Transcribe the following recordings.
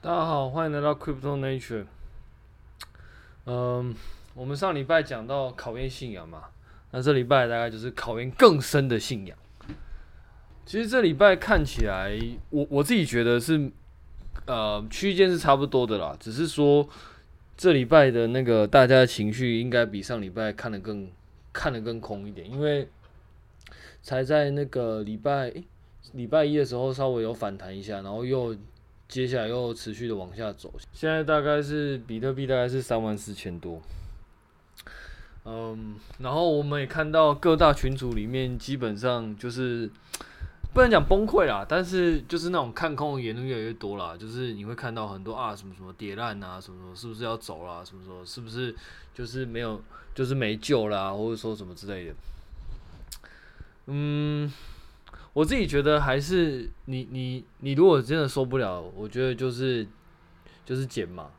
大家好，欢迎来到 Crypto Nature。嗯，我们上礼拜讲到考验信仰嘛，那这礼拜大概就是考验更深的信仰。其实这礼拜看起来，我我自己觉得是，呃，区间是差不多的啦，只是说这礼拜的那个大家的情绪应该比上礼拜看得更看得更空一点，因为才在那个礼拜礼拜一的时候稍微有反弹一下，然后又。接下来又持续的往下走，现在大概是比特币大概是三万四千多，嗯，然后我们也看到各大群组里面基本上就是不能讲崩溃啦，但是就是那种看空的言论越来越多啦，就是你会看到很多啊什么什么跌烂啊，什么什么是不是要走啦，什么什么是不是就是没有就是没救啦，或者说什么之类的，嗯。我自己觉得还是你你你如果真的受不了，我觉得就是就是减嘛。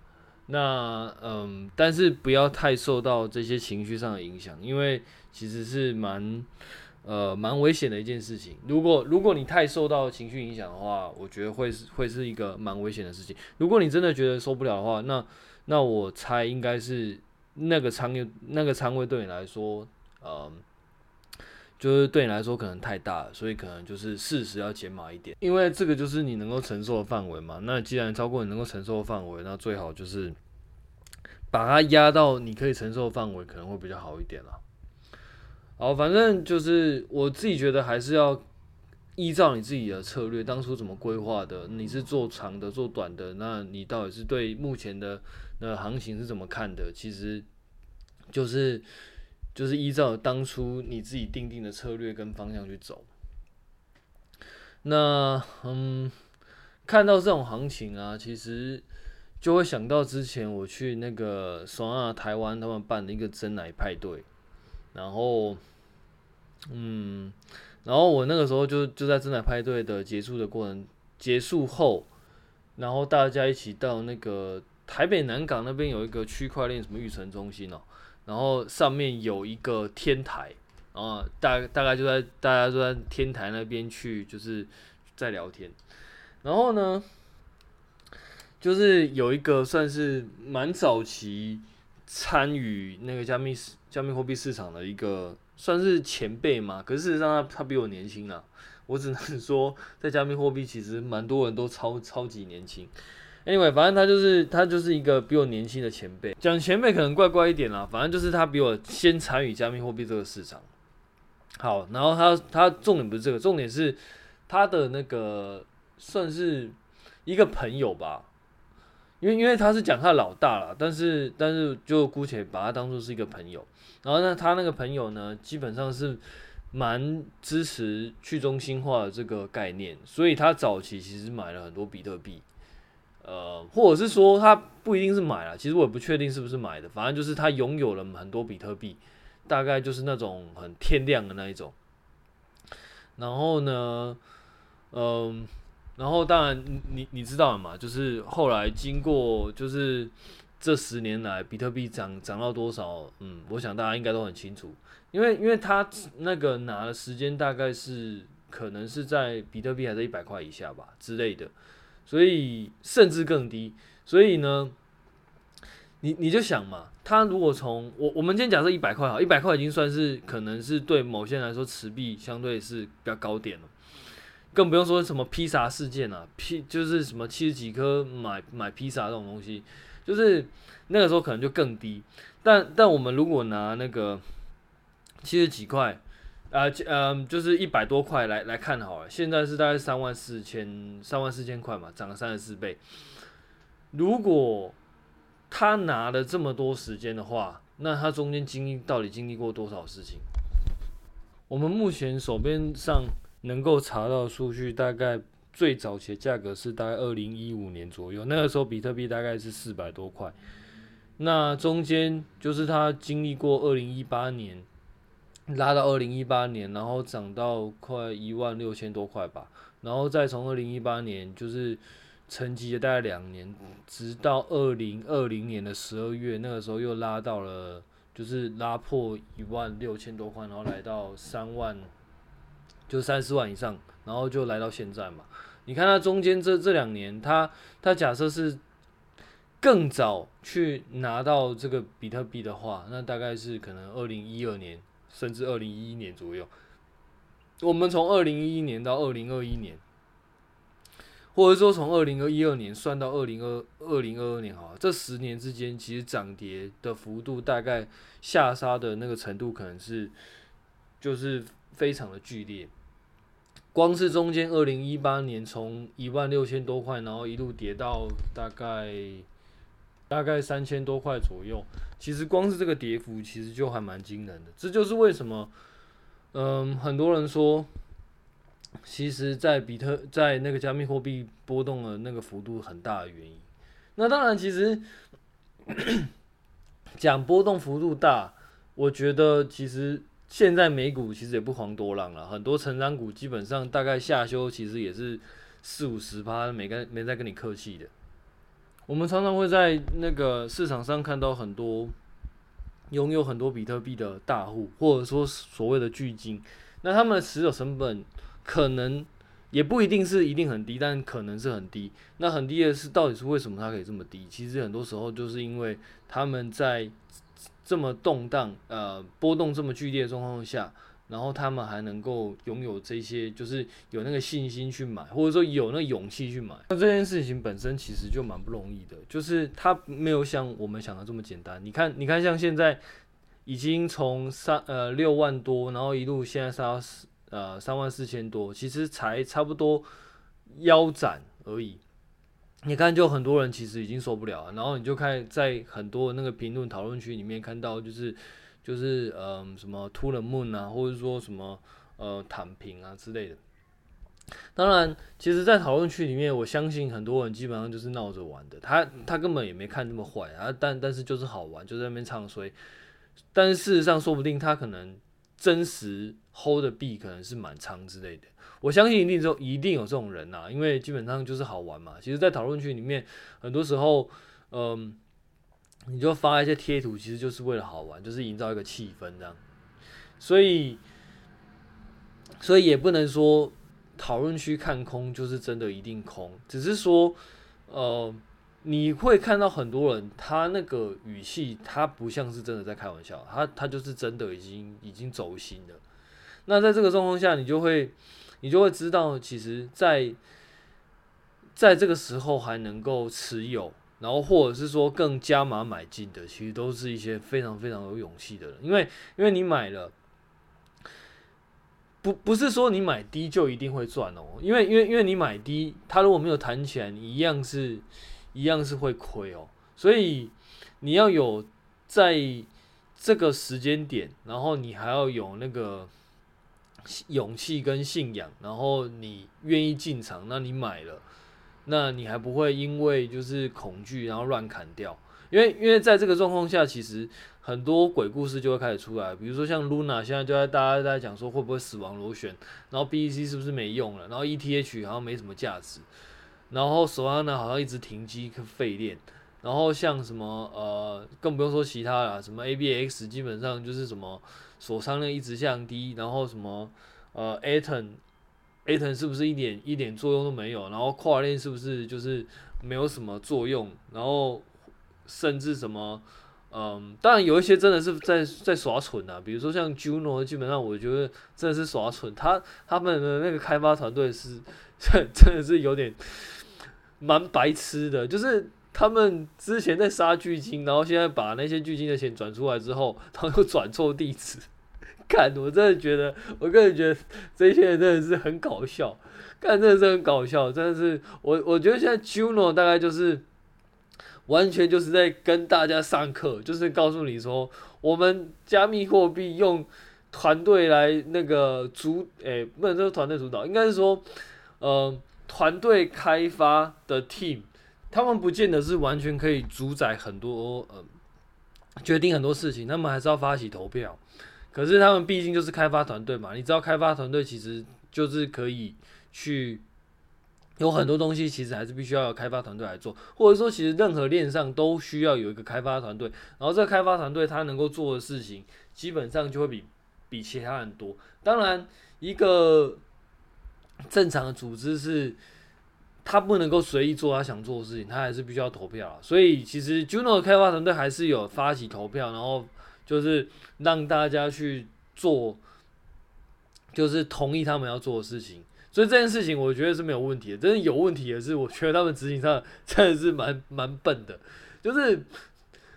那嗯，但是不要太受到这些情绪上的影响，因为其实是蛮呃蛮危险的一件事情。如果如果你太受到情绪影响的话，我觉得会是会是一个蛮危险的事情。如果你真的觉得受不了的话，那那我猜应该是那个仓位那个仓位对你来说，呃。就是对你来说可能太大了，所以可能就是适时要减码一点，因为这个就是你能够承受的范围嘛。那既然超过你能够承受的范围，那最好就是把它压到你可以承受的范围，可能会比较好一点啦。好，反正就是我自己觉得还是要依照你自己的策略，当初怎么规划的，你是做长的做短的，那你到底是对目前的那行情是怎么看的？其实就是。就是依照当初你自己定定的策略跟方向去走。那嗯，看到这种行情啊，其实就会想到之前我去那个双亚台湾他们办的一个珍奶派对，然后嗯，然后我那个时候就就在珍奶派对的结束的过程结束后，然后大家一起到那个台北南港那边有一个区块链什么育成中心哦。然后上面有一个天台，然后大大概就在大家都在天台那边去，就是在聊天。然后呢，就是有一个算是蛮早期参与那个加密加密货币市场的一个算是前辈嘛，可是事实上他他比我年轻啊。我只能说，在加密货币其实蛮多人都超超级年轻。Anyway，反正他就是他就是一个比我年轻的前辈，讲前辈可能怪怪一点啦，反正就是他比我先参与加密货币这个市场。好，然后他他重点不是这个，重点是他的那个算是一个朋友吧，因为因为他是讲他老大了，但是但是就姑且把他当做是一个朋友。然后呢，他那个朋友呢，基本上是蛮支持去中心化的这个概念，所以他早期其实买了很多比特币。呃，或者是说他不一定是买了，其实我也不确定是不是买的，反正就是他拥有了很多比特币，大概就是那种很天量的那一种。然后呢，嗯、然后当然你你知道了嘛，就是后来经过就是这十年来比特币涨涨到多少，嗯，我想大家应该都很清楚，因为因为他那个拿的时间大概是可能是在比特币还在一百块以下吧之类的。所以甚至更低，所以呢，你你就想嘛，他如果从我我们今天假设一百块好，一百块已经算是可能是对某些人来说持币相对是比较高点了，更不用说什么披萨事件啊，披就是什么七十几颗买买披萨这种东西，就是那个时候可能就更低，但但我们如果拿那个七十几块。啊，嗯，就是一百多块来来看好了，现在是大概三万四千三万四千块嘛，涨了三十四倍。如果他拿了这么多时间的话，那他中间经历到底经历过多少事情？我们目前手边上能够查到数据，大概最早期的价格是大概二零一五年左右，那个时候比特币大概是四百多块。那中间就是他经历过二零一八年。拉到二零一八年，然后涨到快一万六千多块吧，然后再从二零一八年就是沉寂了大概两年，直到二零二零年的十二月，那个时候又拉到了，就是拉破一万六千多块，然后来到三万，就三四万以上，然后就来到现在嘛。你看它中间这这两年，它它假设是更早去拿到这个比特币的话，那大概是可能二零一二年甚至二零一一年左右。我们从二零一一年到二零二一年。或者说从二零二一二年算到二零二二零二二年，好，这十年之间其实涨跌的幅度大概下杀的那个程度可能是就是非常的剧烈。光是中间二零一八年从一万六千多块，然后一路跌到大概大概三千多块左右，其实光是这个跌幅其实就还蛮惊人的。这就是为什么，嗯，很多人说。其实，在比特在那个加密货币波动的那个幅度很大的原因，那当然，其实讲波动幅度大，我觉得其实现在美股其实也不遑多让了，很多成长股基本上大概下修，其实也是四五十趴，没跟没在跟你客气的。我们常常会在那个市场上看到很多拥有很多比特币的大户，或者说所谓的巨鲸，那他们的持有成本。可能也不一定是一定很低，但可能是很低。那很低的是到底是为什么它可以这么低？其实很多时候就是因为他们在这么动荡、呃波动这么剧烈的状况下，然后他们还能够拥有这些，就是有那个信心去买，或者说有那个勇气去买。那这件事情本身其实就蛮不容易的，就是它没有像我们想的这么简单。你看，你看，像现在已经从三呃六万多，然后一路现在杀到四。呃，三万四千多，其实才差不多腰斩而已。你看，就很多人其实已经受不了了。然后你就看在很多那个评论讨论区里面看到，就是就是呃什么 to the moon 啊，或者说什么呃躺平啊之类的。当然，其实，在讨论区里面，我相信很多人基本上就是闹着玩的。他他根本也没看那么坏啊，但但是就是好玩，就在那边唱衰。但是事实上，说不定他可能。真实 hold 的币可能是满仓之类的，我相信一定就一定有这种人呐、因为基本上就是好玩嘛。其实，在讨论区里面，很多时候，嗯，你就发一些贴图，其实就是为了好玩，就是营造一个气氛这样。所以，所以也不能说讨论区看空就是真的一定空，只是说，呃。你会看到很多人，他那个语气，他不像是真的在开玩笑，他他就是真的已经已经走心了。那在这个状况下，你就会你就会知道，其实在，在这个时候还能够持有，然后或者是说更加码买进的，其实都是一些非常非常有勇气的人，因为因为你买了，不不是说你买低就一定会赚哦，因为因为因为你买低，他如果没有弹起来，你一样是。一样是会亏哦，所以你要有在这个时间点，然后你还要有那个勇气跟信仰，然后你愿意进场，那你买了，那你还不会因为就是恐惧然后乱砍掉，因为因为在这个状况下，其实很多鬼故事就会开始出来，比如说像 Luna 现在就在大家在讲说会不会死亡螺旋，然后 BEC 是不是没用了，然后 ETH 好像没什么价值。然后手上呢好像一直停机废链，然后像什么呃，更不用说其他了，什么 ABX 基本上就是什么锁仓量一直降低，然后什么呃 Atom A 层是不是一点一点作用都没有？然后跨链是不是就是没有什么作用？然后甚至什么嗯、当然有一些真的是在在耍蠢啊，比如说像 Juno，基本上我觉得真的是耍蠢，他他们的那个开发团队是真真的是有点。蛮白痴的，就是他们之前在杀巨鲸，然后现在把那些巨鲸的钱转出来之后，然后又转错地址。看，我真的觉得，我个人觉得这些人真的是很搞笑，看真的是很搞笑，真的是我我觉得现在 Juno 大概就是完全就是在跟大家上课，就是告诉你说，我们加密货币用团队来那个主，诶、不能说团队主导，应该是说，呃。团队开发的 team，他们不见得是完全可以主宰很多呃决定很多事情，他们还是要发起投票。可是他们毕竟就是开发团队嘛，你知道开发团队其实就是可以去有很多东西，其实还是必须要有开发团队来做，或者说其实任何链上都需要有一个开发团队，然后这个开发团队他能够做的事情基本上就会比比其他人多。当然一个。正常的组织是，他不能够随意做他想做的事情，他还是必须要投票。所以其实 Juno 的开发团队还是有发起投票，然后就是让大家去做，就是同意他们要做的事情。所以这件事情我觉得是没有问题的，真的有问题的是，我觉得他们执行上真的是蛮蛮笨的，就是。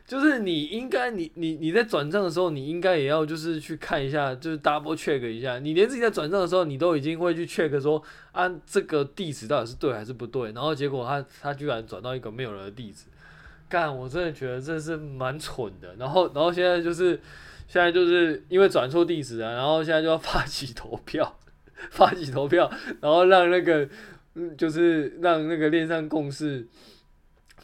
就是你应该，你你你在转账的时候，你应该也要就是去看一下，就是 double check 一下。你连自己在转账的时候，你都已经会去 check 说，啊，这个地址到底是对还是不对？然后结果他他居然转到一个没有人的地址，干，我真的觉得这是蛮蠢的。然后然后现在就是现在就是因为转错地址了，然后现在就要发起投票，发起投票，然后让那个，就是让那个链上共识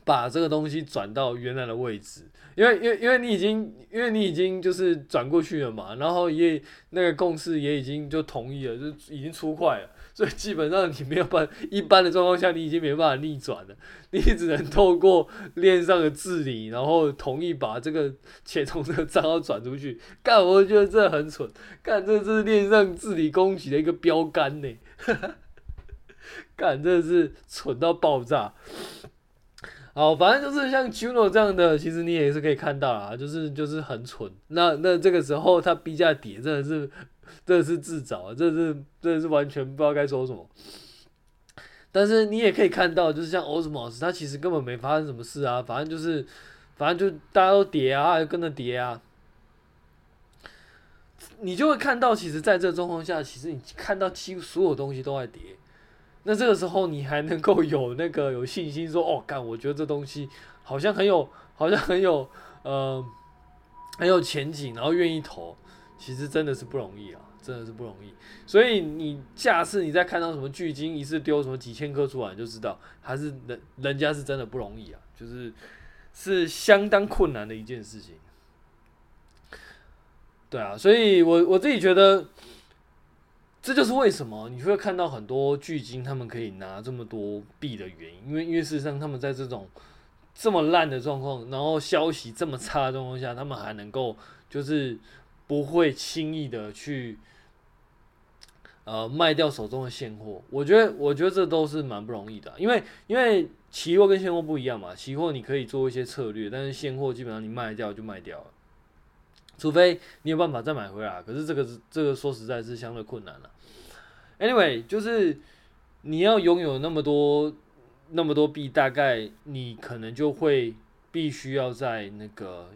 把这个东西转到原来的位置。因为因为因为你已经因为你已经就是转过去了嘛，然后也那个共识也已经就同意了，就已经出块了，所以基本上你没有办法一般的状况下，你已经没办法逆转了，你只能透过链上的治理，然后同意把这个钱从这个账号转出去。干，我觉得这很蠢，干，这是链上治理攻击的一个标杆呢，干，这是蠢到爆炸。好，反正就是像 Juno 这样的，其实你也是可以看到啊，就是就是很蠢。那那这个时候它币价跌，真的是真的是自找，这是真的是完全不知道该说什么。但是你也可以看到，就是像 Osmos，它其实根本没发生什么事啊，反正就是反正就大家都跌啊，就跟着跌啊。你就会看到，其实在这状况下，其实你看到几乎所有东西都在跌。那这个时候你还能够有那个有信心说哦，干，我觉得这东西好像很有，好像很有，呃，很有前景，然后愿意投，其实真的是不容易啊，真的是不容易。所以你下次你再看到什么巨鲸一次丢什么几千颗出来，就知道还是人人家是真的不容易啊，就是是相当困难的一件事情。对啊，所以我我自己觉得。这就是为什么你会看到很多巨鲸他们可以拿这么多币的原因，因为因为事实上他们在这种这么烂的状况，然后消息这么差的状况下，他们还能够就是不会轻易的去呃卖掉手中的现货。我觉得我觉得这都是蛮不容易的，因为因为期货跟现货不一样嘛，期货你可以做一些策略，但是现货基本上你卖掉就卖掉了。除非你有办法再买回来，可是这个是这个说实在是相对困难了。Anyway，就是你要拥有那么多那么多币，大概你可能就会必须要在那个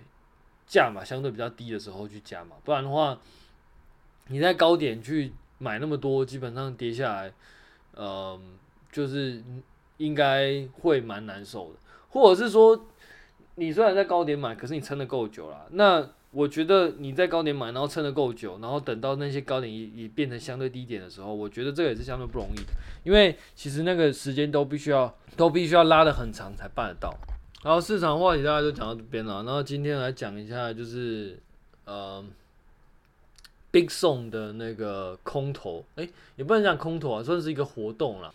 价码相对比较低的时候去加嘛，不然的话，你在高点去买那么多，基本上跌下来，呃，就是应该会蛮难受的。或者是说，你虽然在高点买，可是你撑得够久了，那。我觉得你在高点买，然后撑得够久，然后等到那些高点也也变成相对低点的时候，我觉得这个也是相对不容易的，因为其实那个时间都必须要都必须要拉得很长才办得到。然后市场话题大概就讲到这边了，然后今天来讲一下就是呃，Big.SONG 的那个空投，诶，也不能讲空投啊，算是一个活动了。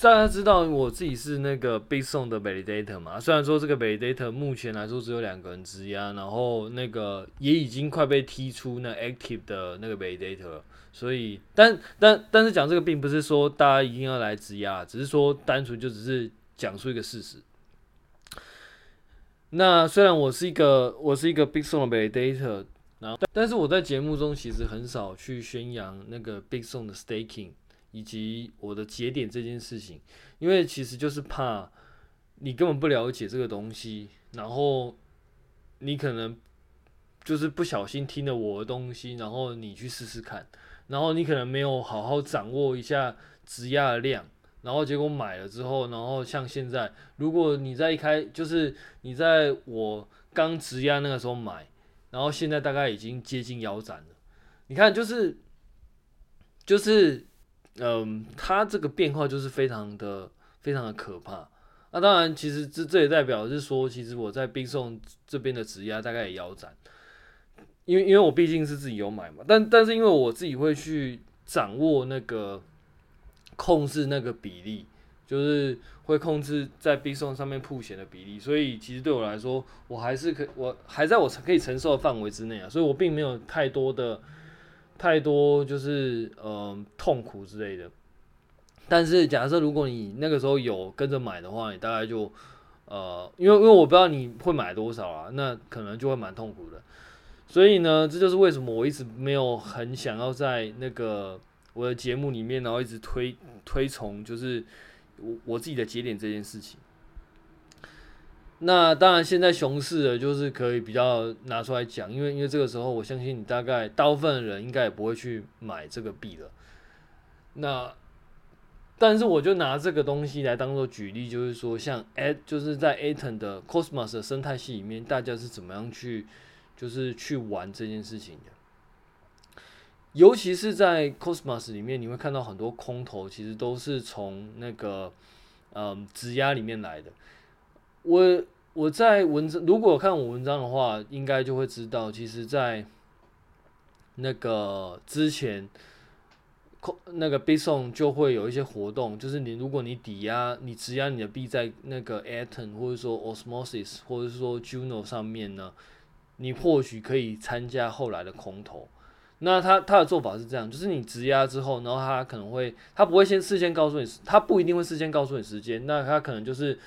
大家知道我自己是那个 Big.SONG 的 Validator 嘛？虽然说这个 Validator 目前来说只有两个人质押，然后那个也已经快被踢出那 Active 的那个 Validator，所以但但但是讲这个并不是说大家一定要来质押，只是说单纯就只是讲述一个事实。那虽然我是一个我是一个 Big.SONG 的 Data，然后但是我在节目中其实很少去宣扬那个 Big.SONG 的 Staking。以及我的节点这件事情，因为其实就是怕你根本不了解这个东西，然后你可能就是不小心听了我的东西，然后你去试试看，然后你可能没有好好掌握一下质押的量，然后结果买了之后，然后像现在，如果你在一开就是你在我刚质押那个时候买，然后现在大概已经接近腰斩了，你看就是就是。嗯，它这个变化就是非常的非常的可怕。那当然，其实这这也代表是说，其实我在冰送这边的质押大概也腰斩，因为因为我毕竟是自己有买嘛。但但是因为我自己会去掌握那个控制那个比例，就是会控制在 B 站上面曝险的比例，所以其实对我来说，我还是可我还在我可以承受的范围之内啊，所以我并没有太多的。太多就是呃痛苦之类的，但是假设如果你那个时候有跟着买的话，你大概就呃，因为因为我不知道你会买多少啊，那可能就会蛮痛苦的。所以呢，这就是为什么我一直没有很想要在那个我的节目里面，然后一直推推崇就是我我自己的节点这件事情。那当然，现在熊市的就是可以比较拿出来讲，因为因为这个时候，我相信你大概大部分的人应该也不会去买这个币了。那但是我就拿这个东西来当做举例，就是说，像 A 就是在 Aton 的 Cosmos 的生态系里面，大家是怎么样去就是去玩这件事情的。尤其是在 Cosmos 里面，你会看到很多空投，其实都是从那个嗯质押里面来的。我我在文章，如果看我文章的话，应该就会知道，其实，在那个之前，那个 b i s o n 就会有一些活动，就是你如果你抵押，你质押你的币在那个 Atom 或者说 Osmosis 或者说 Juno 上面呢，你或许可以参加后来的空投。那他他的做法是这样，就是你质押之后，然后他可能会，他不会先事先告诉你，他不一定会事先告诉你时间，那他可能就是。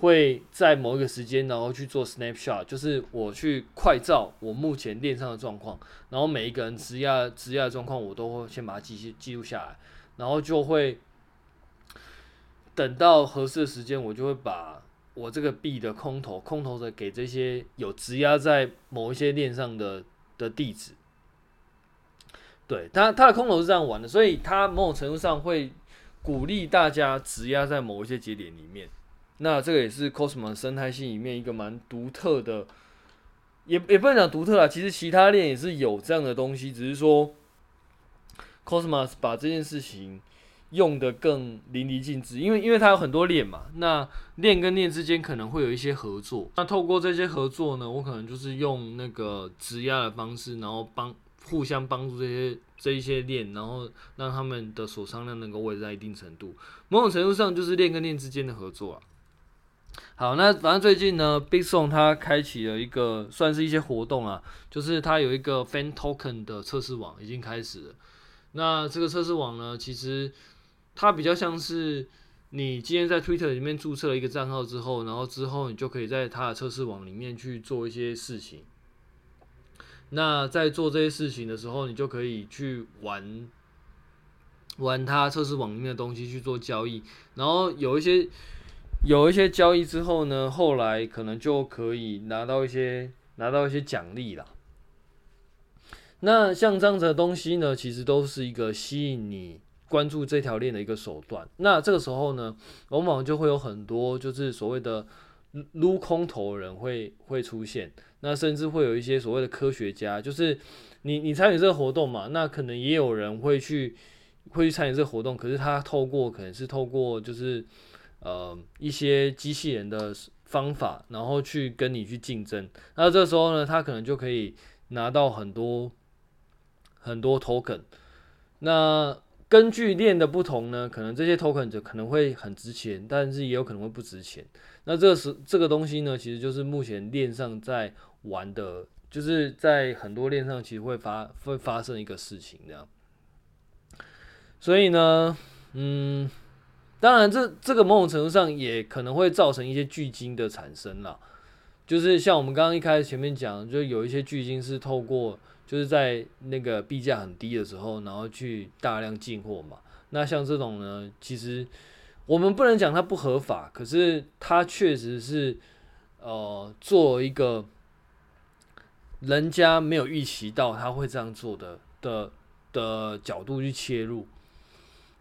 会在某一个时间，然后去做 snapshot，就是我去快照我目前链上的状况，然后每一个人质押质押的状况，我都会先把它记记录下来，然后就会等到合适的时间，我就会把我这个币的空投空投的给这些有质押在某一些链上的的地址。对，他他的空投是这样玩的，所以他某种程度上会鼓励大家质押在某一些节点里面。那这个也是 Cosmos 生态系里面一个蛮独特的，也也不能讲独特啦，其实其他链也是有这样的东西，只是说 Cosmos 把这件事情用得更淋漓尽致，因为因为它有很多链嘛，那链跟链之间可能会有一些合作，那透过这些合作呢，我可能就是用那个质押的方式，然后帮互相帮助这些这一些链，然后让他们的锁仓量能够维持在一定程度，某种程度上就是链跟链之间的合作啊。好，那反正最近呢，Bitsong 它开启了一个算是一些活动啊，就是它有一个 Fan Token 的测试网已经开始了。那这个测试网呢，其实它比较像是你今天在 Twitter 里面注册了一个账号之后，然后之后你就可以在它的测试网里面去做一些事情。那在做这些事情的时候，你就可以去玩玩它测试网里面的东西去做交易，然后有一些。有一些交易之后呢，后来可能就可以拿到一些拿到一些奖励啦。那像这样子的东西呢，其实都是一个吸引你关注这条链的一个手段。那这个时候呢，往往就会有很多就是所谓的撸空头的人会会出现。那甚至会有一些所谓的科学家，就是你你参与这个活动嘛，那可能也有人会去会去参与这个活动，可是他透过可能是透过就是。呃，一些机器人的方法，然后去跟你去竞争，那这时候呢，他可能就可以拿到很多很多 token。那根据链的不同呢，可能这些 token 就可能会很值钱，但是也有可能会不值钱。那这是这个东西呢，其实就是目前链上在玩的，就是在很多链上其实会发会发生一个事情这样。所以呢，嗯。当然这，这个某种程度上也可能会造成一些巨鲸的产生啦，就是像我们刚刚一开始前面讲，就有一些巨鲸是透过就是在那个币价很低的时候，然后去大量进货嘛。那像这种呢，其实我们不能讲它不合法，可是它确实是呃做一个人家没有预期到他会这样做的的的角度去切入。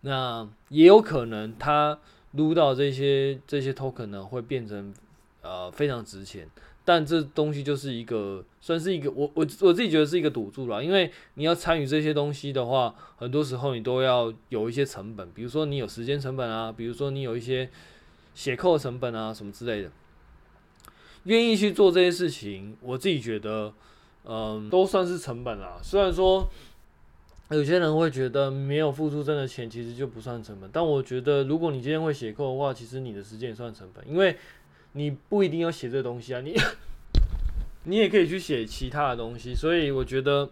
那也有可能，他撸到这些这些 token 呢，会变成呃非常值钱。但这东西就是一个，算是一个，我我我自己觉得是一个赌注啦。因为你要参与这些东西的话，很多时候你都要有一些成本，比如说你有时间成本啊，比如说你有一些写扣成本啊，什么之类的。愿意去做这些事情，我自己觉得，嗯、都算是成本啦。虽然说。有些人会觉得没有付出真的钱，其实就不算成本。但我觉得，如果你今天会写扣的话，其实你的时间也算成本，因为你不一定要写这东西啊，你 你也可以去写其他的东西。所以我觉得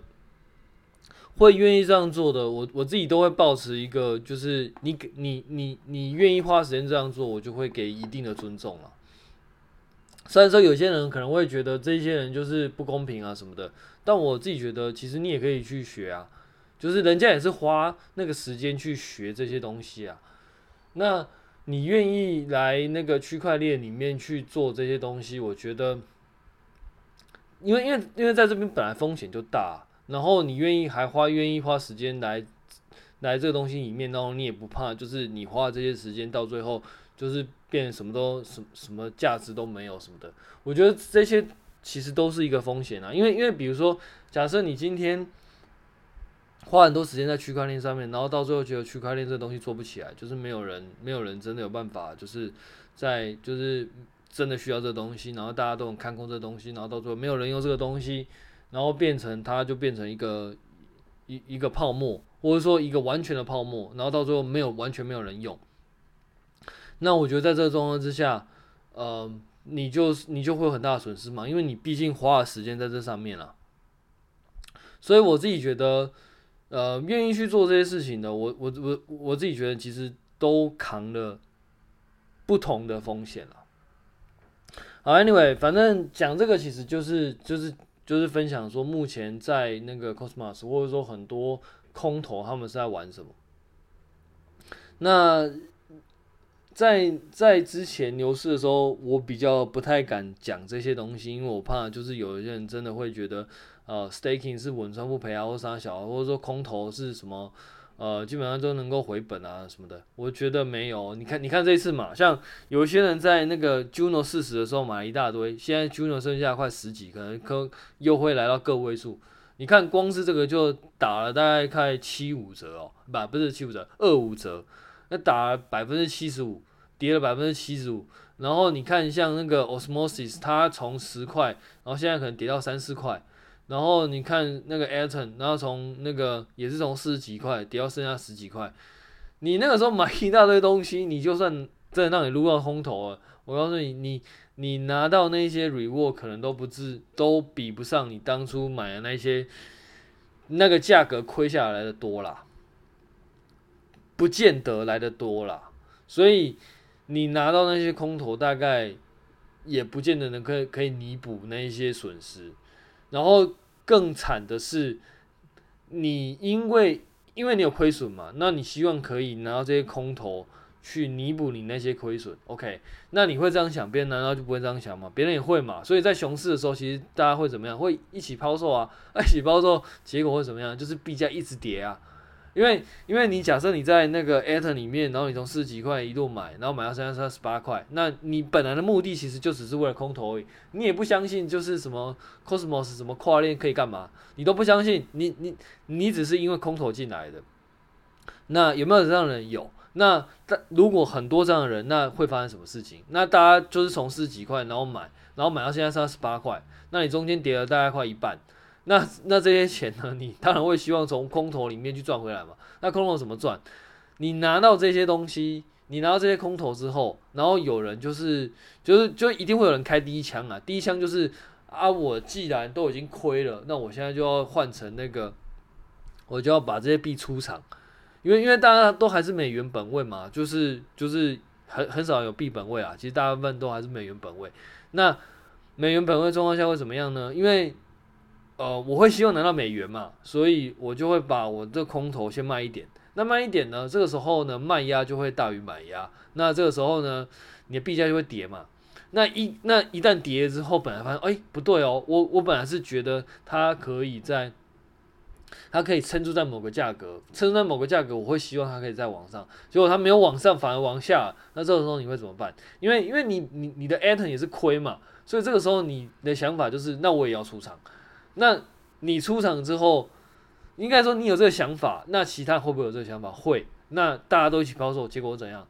会愿意这样做的，我我自己都会保持一个，就是你你你你愿意花时间这样做，我就会给一定的尊重了。虽然说有些人可能会觉得这些人就是不公平啊什么的，但我自己觉得，其实你也可以去学啊，就是人家也是花那个时间去学这些东西啊。那你愿意来那个区块链里面去做这些东西，我觉得，因为因为因为在这边本来风险就大。然后你愿意还花愿意花时间来来这个东西里面，然后你也不怕，就是你花这些时间到最后就是变什么都什么什么价值都没有什么的。我觉得这些其实都是一个风险啊，因为因为比如说，假设你今天花很多时间在区块链上面，然后到最后觉得区块链这东西做不起来，就是没有人没有人真的有办法，就是在就是真的需要这东西，然后大家都很看空这东西，然后到最后没有人用这个东西。然后变成它就变成一个一一个泡沫，或者说一个完全的泡沫，然后到最后没有完全没有人用。那我觉得在这个状况之下，呃，你就你就会有很大的损失嘛，因为你毕竟花了时间在这上面了。所以我自己觉得，呃，愿意去做这些事情的，我我我我自己觉得其实都扛了不同的风险了。好，Anyway，反正讲这个其实就是就是。就是分享说，目前在那个 Cosmos 或者说很多空头，他们是在玩什么？那在在之前牛市的时候，我比较不太敢讲这些东西，因为我怕就是有一些人真的会觉得，呃，staking 是稳赚不赔啊，或杀小，或者说空头是什么？呃，基本上都能够回本啊什么的，我觉得没有。你看，你看这一次嘛，像有些人在那个 Juno 四十的时候买了一大堆，现在 Juno 剩下快十几，可能可又会来到个位数。你看，光是这个就打了大概快七五折哦，不，不是七五折，二五折，那打百分之七十五，跌了百分之七十五。然后你看，像那个 Osmosis，它从十块，然后现在可能跌到三四块。然后你看那个 Atom，然后从那个也是从四十几块跌到剩下十几块，你那个时候买一大堆东西，你就算真的让你撸到空头了，我告诉你，你你拿到那些 reward 可能都不至都比不上你当初买的那些那个价格亏下来的多啦，不见得来的多啦，所以你拿到那些空头大概也不见得能可以可以弥补那一些损失。然后更惨的是，你因为因为你有亏损嘛，那你希望可以拿到这些空头去弥补你那些亏损，OK？那你会这样想，别人难道就不会这样想吗？别人也会嘛。所以在熊市的时候，其实大家会怎么样？会一起抛售啊，一起抛售，结果会怎么样？就是币价一直跌啊。因为，因为你假设你在那个 AT 里面，然后你从四十几块一路买，然后买到现在三十八块，那你本来的目的其实就只是为了空头而已。你也不相信就是什么 Cosmos 什么跨链可以干嘛，你都不相信。你你你只是因为空头进来的。那有没有这样的人？有。那但如果很多这样的人，那会发生什么事情？那大家就是从四十几块然后买，然后买到现在三十八块，那你中间跌了大概快一半。那那这些钱呢？你当然会希望从空头里面去赚回来嘛。那空头怎么赚？你拿到这些东西，你拿到这些空头之后，然后有人就是就是就一定会有人开第一枪啊。第一枪就是啊，我既然都已经亏了，那我现在就要换成那个，我就要把这些币出场，因为因为大家都还是美元本位嘛，就是就是很很少有币本位啊。其实大部分都还是美元本位。那美元本位状况下会怎么样呢？因为呃，我会希望拿到美元嘛，所以我就会把我这空头先卖一点。那卖一点呢，这个时候呢，卖压就会大于买压。那这个时候呢，你的币价就会跌嘛。那一那一旦跌了之后，本来发现，哎，不对哦，我我本来是觉得它可以在，它可以撑住在某个价格，撑住在某个价格，我会希望它可以再往上。结果它没有往上，反而往下。那这个时候你会怎么办？因为因为你你你的 Atom 也是亏嘛，所以这个时候你的想法就是，那我也要出场。那你出场之后，应该说你有这个想法，那其他会不会有这个想法？会。那大家都一起抛售，结果怎样？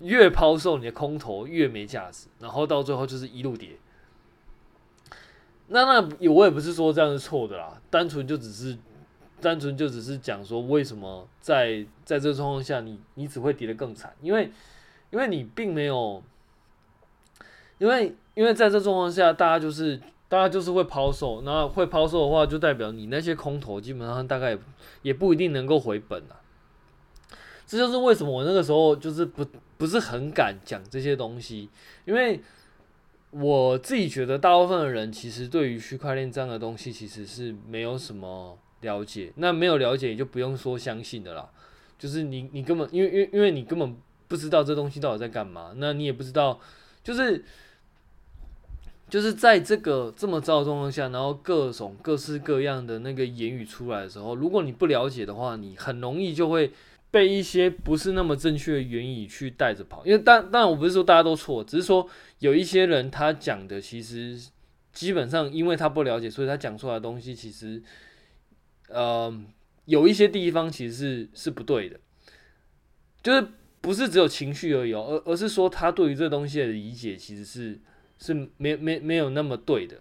越抛售你的空头越没价值，然后到最后就是一路跌。那那我也不是说这样是错的啦，单纯就只是，单纯就只是讲说为什么在在这个状况下你你只会跌得更惨，因为因为你并没有，因为因为在这状况下大家就是。大家就是会抛售，那会抛售的话，就代表你那些空头基本上大概也不一定能够回本啊。这就是为什么我那个时候就是不不是很敢讲这些东西，因为我自己觉得大部分的人其实对于区块链这样的东西其实是没有什么了解，那没有了解也就不用说相信的啦。就是你你根本因为因为因为你根本不知道这东西到底在干嘛，那你也不知道就是。就是在这个这么糟的状况下，然后各种各式各样的那个言语出来的时候，如果你不了解的话，你很容易就会被一些不是那么正确的言语去带着跑。因为当当然我不是说大家都错，只是说有一些人他讲的其实基本上因为他不了解，所以他讲出来的东西其实，呃，有一些地方其实是是不对的，就是不是只有情绪而已，而而是说他对于这东西的理解其实是。是没没没有那么对的，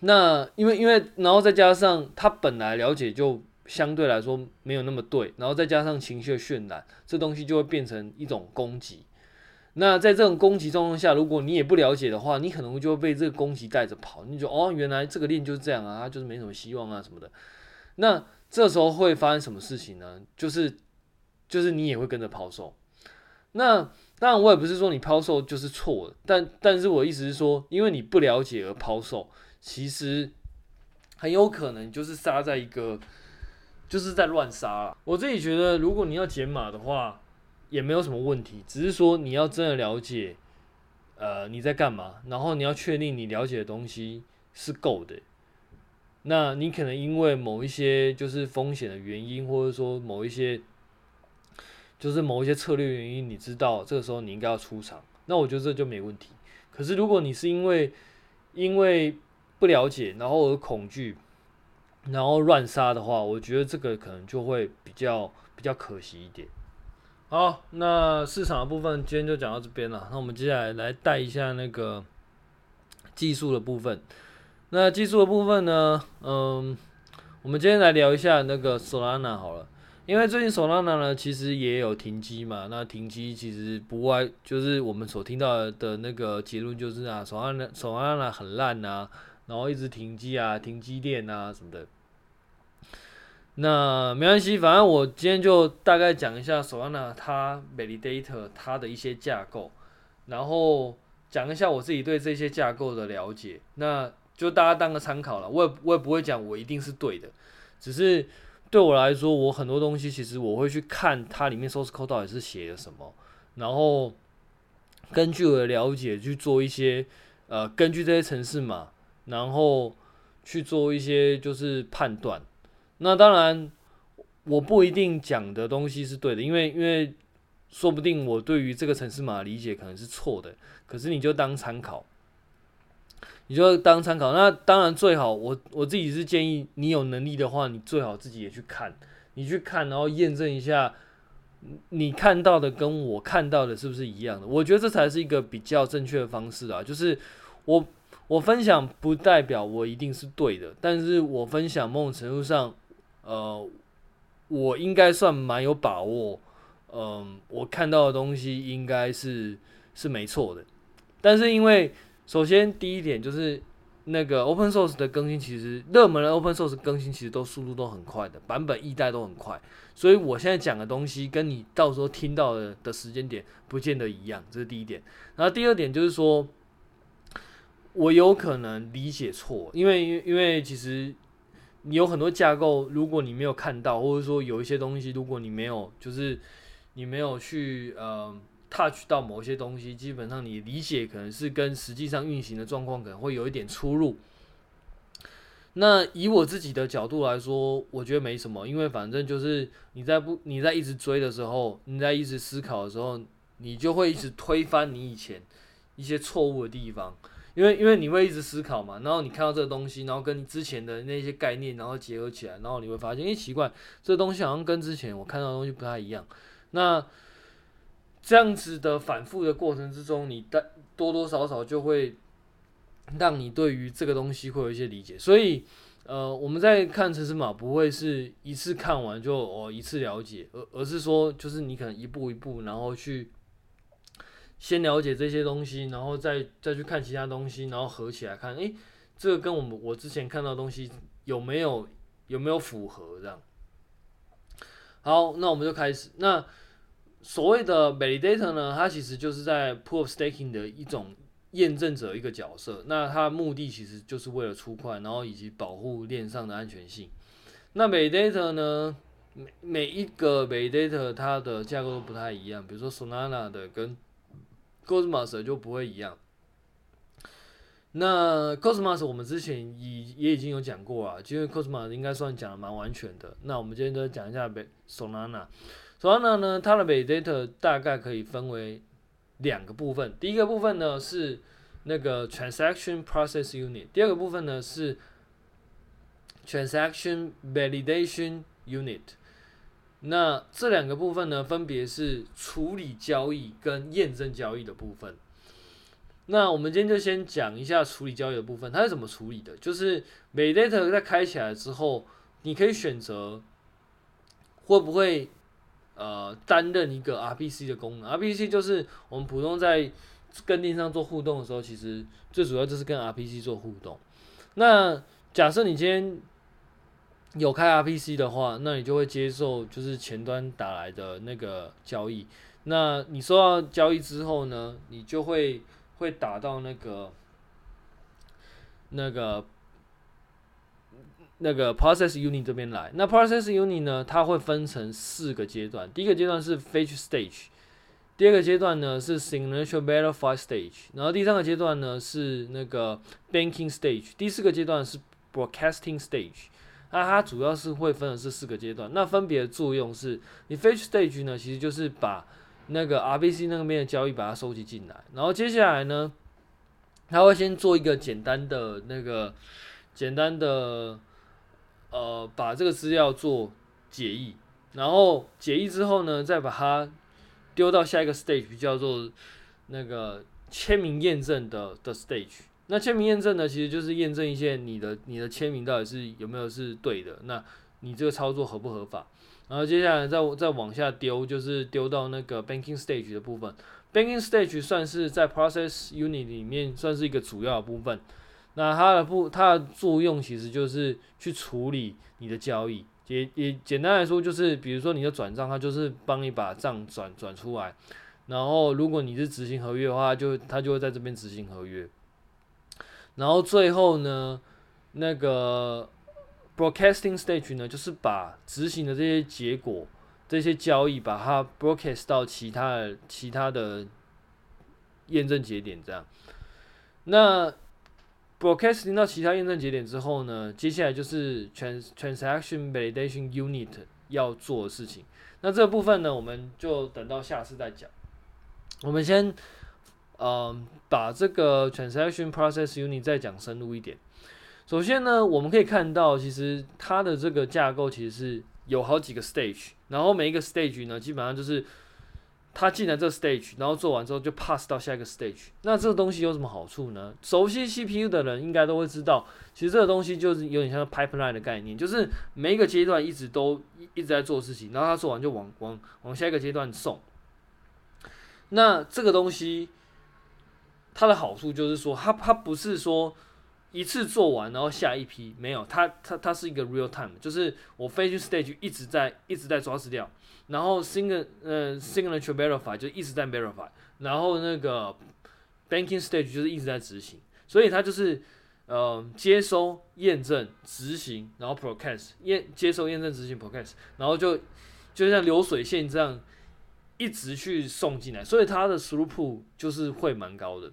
那因为因为然后再加上他本来了解就相对来说没有那么对，然后再加上情绪的渲染，这东西就会变成一种攻击。那在这种攻击状况下，如果你也不了解的话，你可能就会被这个攻击带着跑。你就哦，原来这个链就是这样啊，它就是没什么希望啊什么的。那这时候会发生什么事情呢？就是就是你也会跟着抛售。那当然，我也不是说你抛售就是错的，但但是我意思是说，因为你不了解而抛售，其实很有可能就是杀在一个，就是在乱杀。我自己觉得，如果你要减码的话，也没有什么问题，只是说你要真的了解，呃，你在干嘛，然后你要确定你了解的东西是够的。那你可能因为某一些就是风险的原因，或者说某一些。就是某一些策略原因，你知道这个时候你应该要出场，那我觉得这就没问题。可是如果你是因为因为不了解，然后而恐惧，然后乱杀的话，我觉得这个可能就会比较比较可惜一点。好，那市场的部分今天就讲到这边了。那我们接下来来带一下那个技术的部分。那技术的部分呢，嗯，我们今天来聊一下那个 Solana 好了。因为最近 Solana 呢，其实也有停机嘛。那停机其实不外就是我们所听到的那个结论，就是啊，Solana Solana 很烂啊，然后一直停机啊，停机链啊什么的。那没关系，反正我今天就大概讲一下 Solana 它 Validator 它的一些架构，然后讲一下我自己对这些架构的了解。那就大家当个参考了。我也我也不会讲我一定是对的，只是。对我来说，我很多东西其实我会去看它里面 source code 到底是写了什么，然后根据我的了解去做一些呃，根据这些城市码，然后去做一些就是判断。那当然，我不一定讲的东西是对的，因为因为说不定我对于这个城市码理解可能是错的，可是你就当参考。你就当参考，那当然最好。我我自己是建议你有能力的话，你最好自己也去看，你去看，然后验证一下你看到的跟我看到的是不是一样的。我觉得这才是一个比较正确的方式啊。就是我我分享不代表我一定是对的，但是我分享某种程度上，呃，我应该算蛮有把握。嗯、我看到的东西应该是是没错的，但是因为。首先，第一点就是那个 open source 的更新，其实热门的 open source 更新其实都速度都很快的，版本一代都很快。所以我现在讲的东西跟你到时候听到的的时间点不见得一样，这是第一点。然后第二点就是说，我有可能理解错，因为因为其实你有很多架构，如果你没有看到，或者说有一些东西，如果你没有，就是你没有去呃。Touch 到某些东西，基本上你理解可能是跟实际上运行的状况可能会有一点出入。那以我自己的角度来说，我觉得没什么，因为反正就是你在不你在一直追的时候，你在一直思考的时候，你就会一直推翻你以前一些错误的地方，因为因为你会一直思考嘛，然后你看到这个东西，然后跟之前的那些概念，然后结合起来，然后你会发现，诶，奇怪，这东西好像跟之前我看到的东西不太一样。那这样子的反复的过程之中，你的多多少少就会让你对于这个东西会有一些理解。所以，呃，我们在看城市码不会是一次看完就哦一次了解，而而是说就是你可能一步一步，然后去先了解这些东西，然后再再去看其他东西，然后合起来看，诶，这个跟我们我之前看到的东西有没有有没有符合这样？好，那我们就开始。那所谓的 validator 呢，它其实就是在 proof of staking 的一种验证者一个角色。那它的目的其实就是为了出块，然后以及保护链上的安全性。那 validator 呢，每每一个 validator 它的架构都不太一样，比如说 Solana 的跟 Cosmos 就不会一样。那 Cosmos 我们之前已也已经有讲过啊，因为 Cosmos 应该算讲的蛮完全的。那我们今天就讲一下 Solana。Solana 呢，它的 VADATOR 大概可以分为两个部分。第一个部分呢是那个 Transaction Process Unit，第二个部分呢是 Transaction Validation Unit。那这两个部分呢，分别是处理交易跟验证交易的部分。那我们今天就先讲一下处理交易的部分，它是怎么处理的？就是 VADATOR 在开起来之后，你可以选择会不会呃担任一个 RPC 的功能。RPC 就是我们普通在跟链上做互动的时候，其实最主要就是跟 RPC 做互动。那假设你今天有开 RPC 的话，那你就会接受就是前端打来的那个交易。那你收到交易之后呢，你就会会打到那个那个那个 Process Unit 这边来。那 Process Unit 呢，它会分成四个阶段。第一个阶段是 Fetch Stage，第二个阶段呢是 Signature Verify Stage，然后第三个阶段呢是那个 Banking Stage，第四个阶段是 Broadcasting Stage。那它主要是会分的是四个阶段，那分别的作用是，你 Fetch Stage 呢，其实就是把那个 R B C 那个边的交易把它收集进来，然后接下来呢，它会先做一个简单的那个简单的呃，把这个资料做解译，然后解译之后呢，再把它丢到下一个 Stage，叫做那个签名验证的的 Stage。那签名验证呢，其实就是验证一些你的你的签名到底是有没有是对的，那你这个操作合不合法？然后接下来再再往下丢，就是丢到那个 banking stage 的部分。banking stage 算是在 process unit 里面算是一个主要的部分。那它的不它的作用其实就是去处理你的交易，也也简单来说就是，比如说你的转账，它就是帮你把账转转出来。然后如果你是执行合约的话，就它就会在这边执行合约。然后最后呢，那个 broadcasting stage 呢，就是把执行的这些结果、这些交易，把它 broadcast 到其他的、其他的验证节点，这样。那 broadcasting 到其他验证节点之后呢，接下来就是 trans transaction validation unit 要做的事情。那这部分呢，我们就等到下次再讲。我们先。嗯，把这个 transaction process unit 再讲深入一点。首先呢，我们可以看到，其实它的这个架构其实是有好几个 stage，然后每一个 stage 呢，基本上就是他进来这个 stage，然后做完之后就 pass 到下一个 stage。那这个东西有什么好处呢？熟悉 CPU 的人应该都会知道，其实这个东西就是有点像 pipeline 的概念，就是每一个阶段一直都一直在做事情，然后他做完就往往往下一个阶段送。那这个东西。它的好处就是说，它它不是说一次做完然后下一批没有，它它它是一个 real time，就是我 fetch stage 一直在一直在抓资料，然后 sign 呃 signature verify 就一直在 verify，然后那个 banking stage 就是一直在执行，所以它就是呃接收验证执行，然后 broadcast 验接收验证执行 broadcast，然后就就像流水线这样一直去送进来，所以它的 throughput 就是会蛮高的。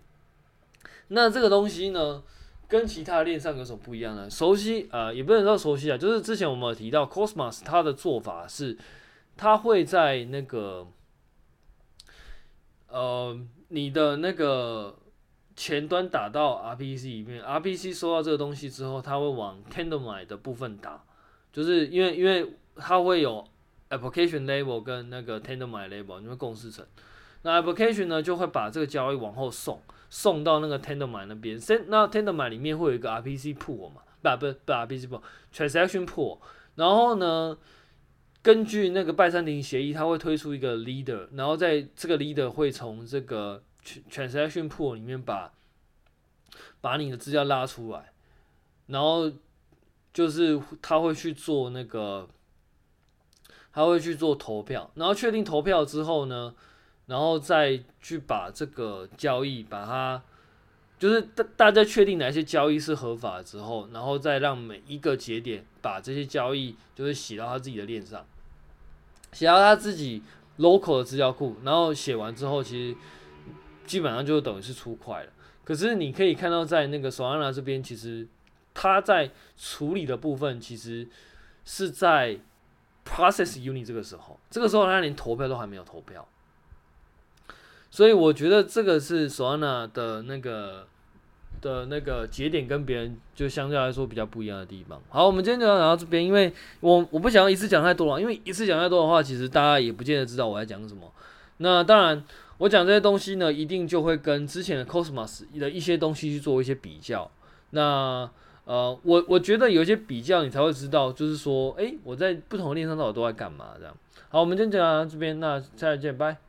那这个东西呢，跟其他链上有什么不一样呢？熟悉呃，也不能说熟悉啊，就是之前我们有提到 Cosmos 它的做法是，它会在那个呃你的那个前端打到 RPC 里面，RPC 收到这个东西之后，它会往 Tendermint 的部分打，就是因为因为它会有 Application Level 跟那个 Tendermint Level 你会共识层，那 Application 呢就会把这个交易往后送。送到那个 Tendermint 那边，那 Tendermint 里面会有一个 RPC pool 嘛，不不不 RPC pool，transaction pool。然后呢，根据那个拜占庭协议，他会推出一个 leader，然后在这个 leader 会从这个 transaction pool 里面把把你的资料拉出来，然后就是他会去做那个，他会去做投票，然后确定投票之后呢，然后再去把这个交易把它。就是大大家确定哪些交易是合法之后，然后再让每一个节点把这些交易就是写到他自己的链上，写到他自己 local 的资料库，然后写完之后，其实基本上就等于是出块了。可是你可以看到，在那个 Solana 这边，其实他在处理的部分，其实是在 process unit 这个时候，这个时候他连投票都还没有投票。所以我觉得这个是 Solana 的那个的那个节点跟别人就相对来说比较不一样的地方。好，我们今天就讲到这边，因为我我不想要一次讲太多了，因为一次讲太多的话，其实大家也不见得知道我在讲什么。那当然，我讲这些东西呢，一定就会跟之前的 Cosmos 的一些东西去做一些比较。那呃，我我觉得有一些比较，你才会知道，就是说，诶，我在不同的链上到底都在干嘛这样。好，我们今天讲到这边，那下次见，拜。